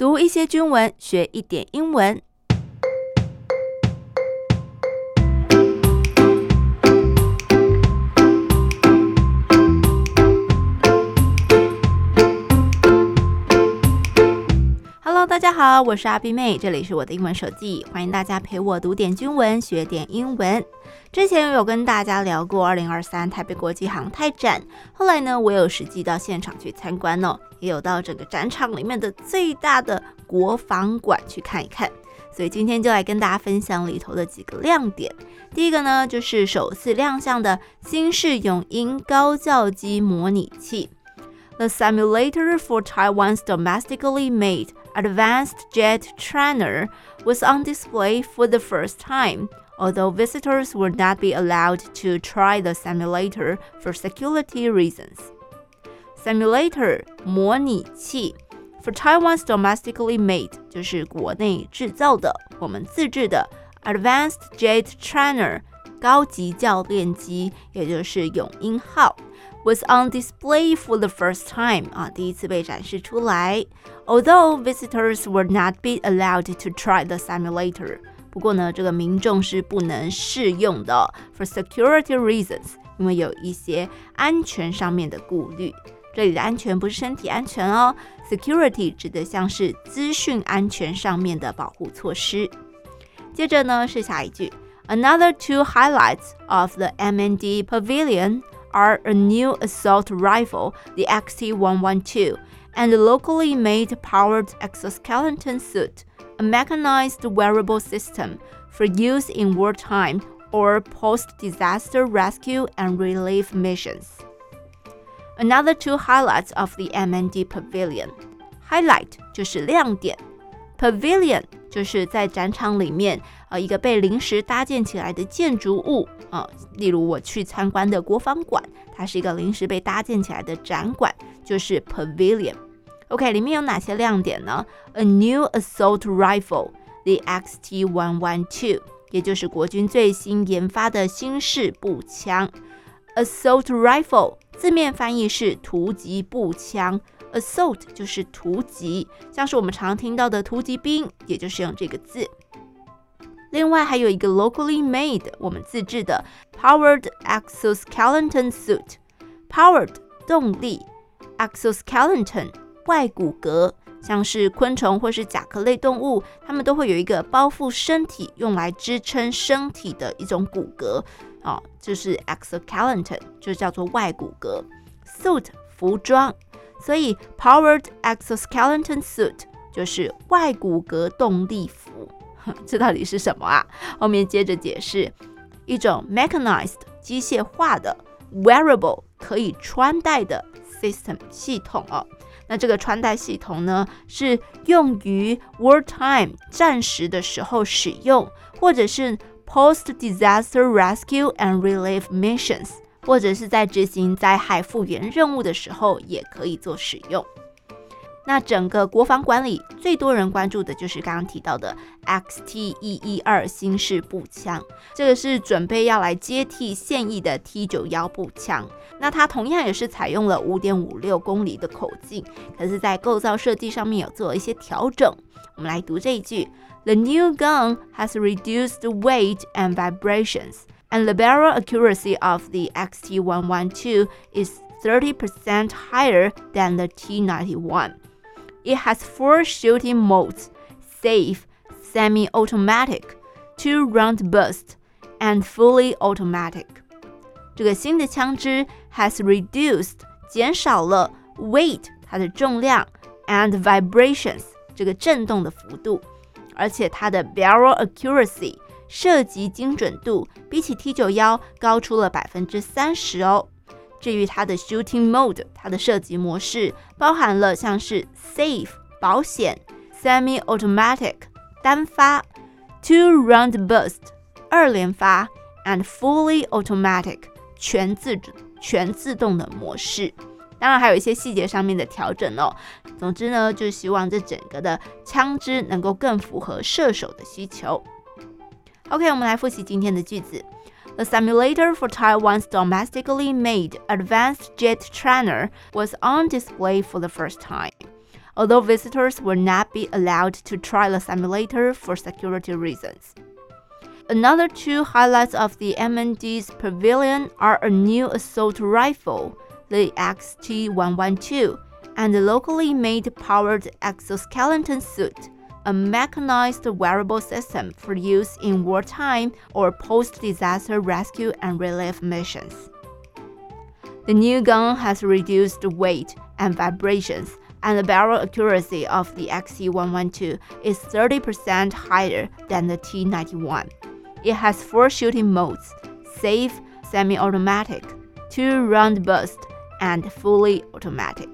读一些军文，学一点英文。大家好，我是阿碧妹，这里是我的英文手记，欢迎大家陪我读点军文，学点英文。之前有跟大家聊过二零二三台北国际航太展，后来呢，我有实际到现场去参观哦，也有到整个展场里面的最大的国防馆去看一看。所以今天就来跟大家分享里头的几个亮点。第一个呢，就是首次亮相的新式永鹰高教机模拟器 ，The simulator for Taiwan's domestically made advanced jet trainer was on display for the first time. Although visitors would not be allowed to try the simulator for security reasons. Simulator 模拟器 for Taiwan's domestically made 就是国内制造的，我们自制的 Advanced Jet Trainer 高级教练机，也就是永鹰号 was on display for the first time 啊，第一次被展示出来。Although visitors would not be allowed to try the simulator. 不过呢，这个民众是不能试用的，for security reasons，因为有一些安全上面的顾虑。这里的安全不是身体安全哦，security 指的像是资讯安全上面的保护措施。接着呢是下一句 ，Another two highlights of the M&D Pavilion are a new assault rifle, the XT112, and a locally made powered exoskeleton suit. A mechanized wearable system for use in wartime or post-disaster rescue and relief missions. Another two highlights of the M&D Pavilion. Highlight 就是亮点 ，Pavilion 就是在展场里面呃一个被临时搭建起来的建筑物啊、例如我去参观的国防馆，它是一个临时被搭建起来的展馆，就是 Pavilion。OK，里面有哪些亮点呢？A new assault rifle, the XT112，也就是国军最新研发的新式步枪。Assault rifle 字面翻译是突击步枪，assault 就是突击，像是我们常听到的突击兵，也就是用这个字。另外还有一个 locally made，我们自制的 powered exoskeleton suit，powered 动力，exoskeleton。外骨骼，像是昆虫或是甲壳类动物，它们都会有一个包覆身体，用来支撑身体的一种骨骼，哦，就是 exoskeleton，就叫做外骨骼。suit 服装，所以 powered exoskeleton suit 就是外骨骼动力服。这到底是什么啊？后面接着解释，一种 mechanized 机械化的 wearable 可以穿戴的 system 系统哦。那这个穿戴系统呢，是用于 wartime 战时的时候使用，或者是 post-disaster rescue and relief missions， 或者是在执行灾害复原任务的时候也可以做使用。那整个国防管理最多人关注的就是刚刚提到的 XT 一一二新式步枪，这个是准备要来接替现役的 T 九幺步枪。那它同样也是采用了五点五六公里的口径，可是，在构造设计上面有做一些调整。我们来读这一句：The new gun has reduced weight and vibrations, and the barrel accuracy of the XT one one two is thirty percent higher than the T ninety one. It has four shooting modes: safe, semi-automatic, two-round burst, and fully automatic. 这个新的枪支 has reduced 减少了 weight 它的重量 and vibrations 这个震动的幅度，而且它的 barrel accuracy 射击精准度比起 T 九幺高出了百分之三十哦。至于它的 shooting mode，它的射击模式包含了像是 safe 保险、semi-automatic 单发、two-round burst 二连发 and fully automatic 全自全自动的模式。当然还有一些细节上面的调整哦。总之呢，就希望这整个的枪支能够更符合射手的需求。OK，我们来复习今天的句子。The simulator for Taiwan's domestically made advanced jet trainer was on display for the first time. although visitors will not be allowed to try the simulator for security reasons. Another two highlights of the MND's pavilion are a new assault rifle, the XT112, and a locally made powered exoskeleton suit, a mechanized wearable system for use in wartime or post disaster rescue and relief missions. The new gun has reduced weight and vibrations, and the barrel accuracy of the XT112 is 30% higher than the T91. It has four shooting modes safe, semi automatic, two round burst, and fully automatic.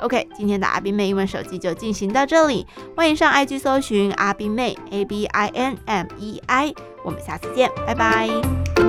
OK，今天的阿斌妹英文手机就进行到这里，欢迎上 IG 搜寻阿斌妹 A B I N M E I，我们下次见，拜拜。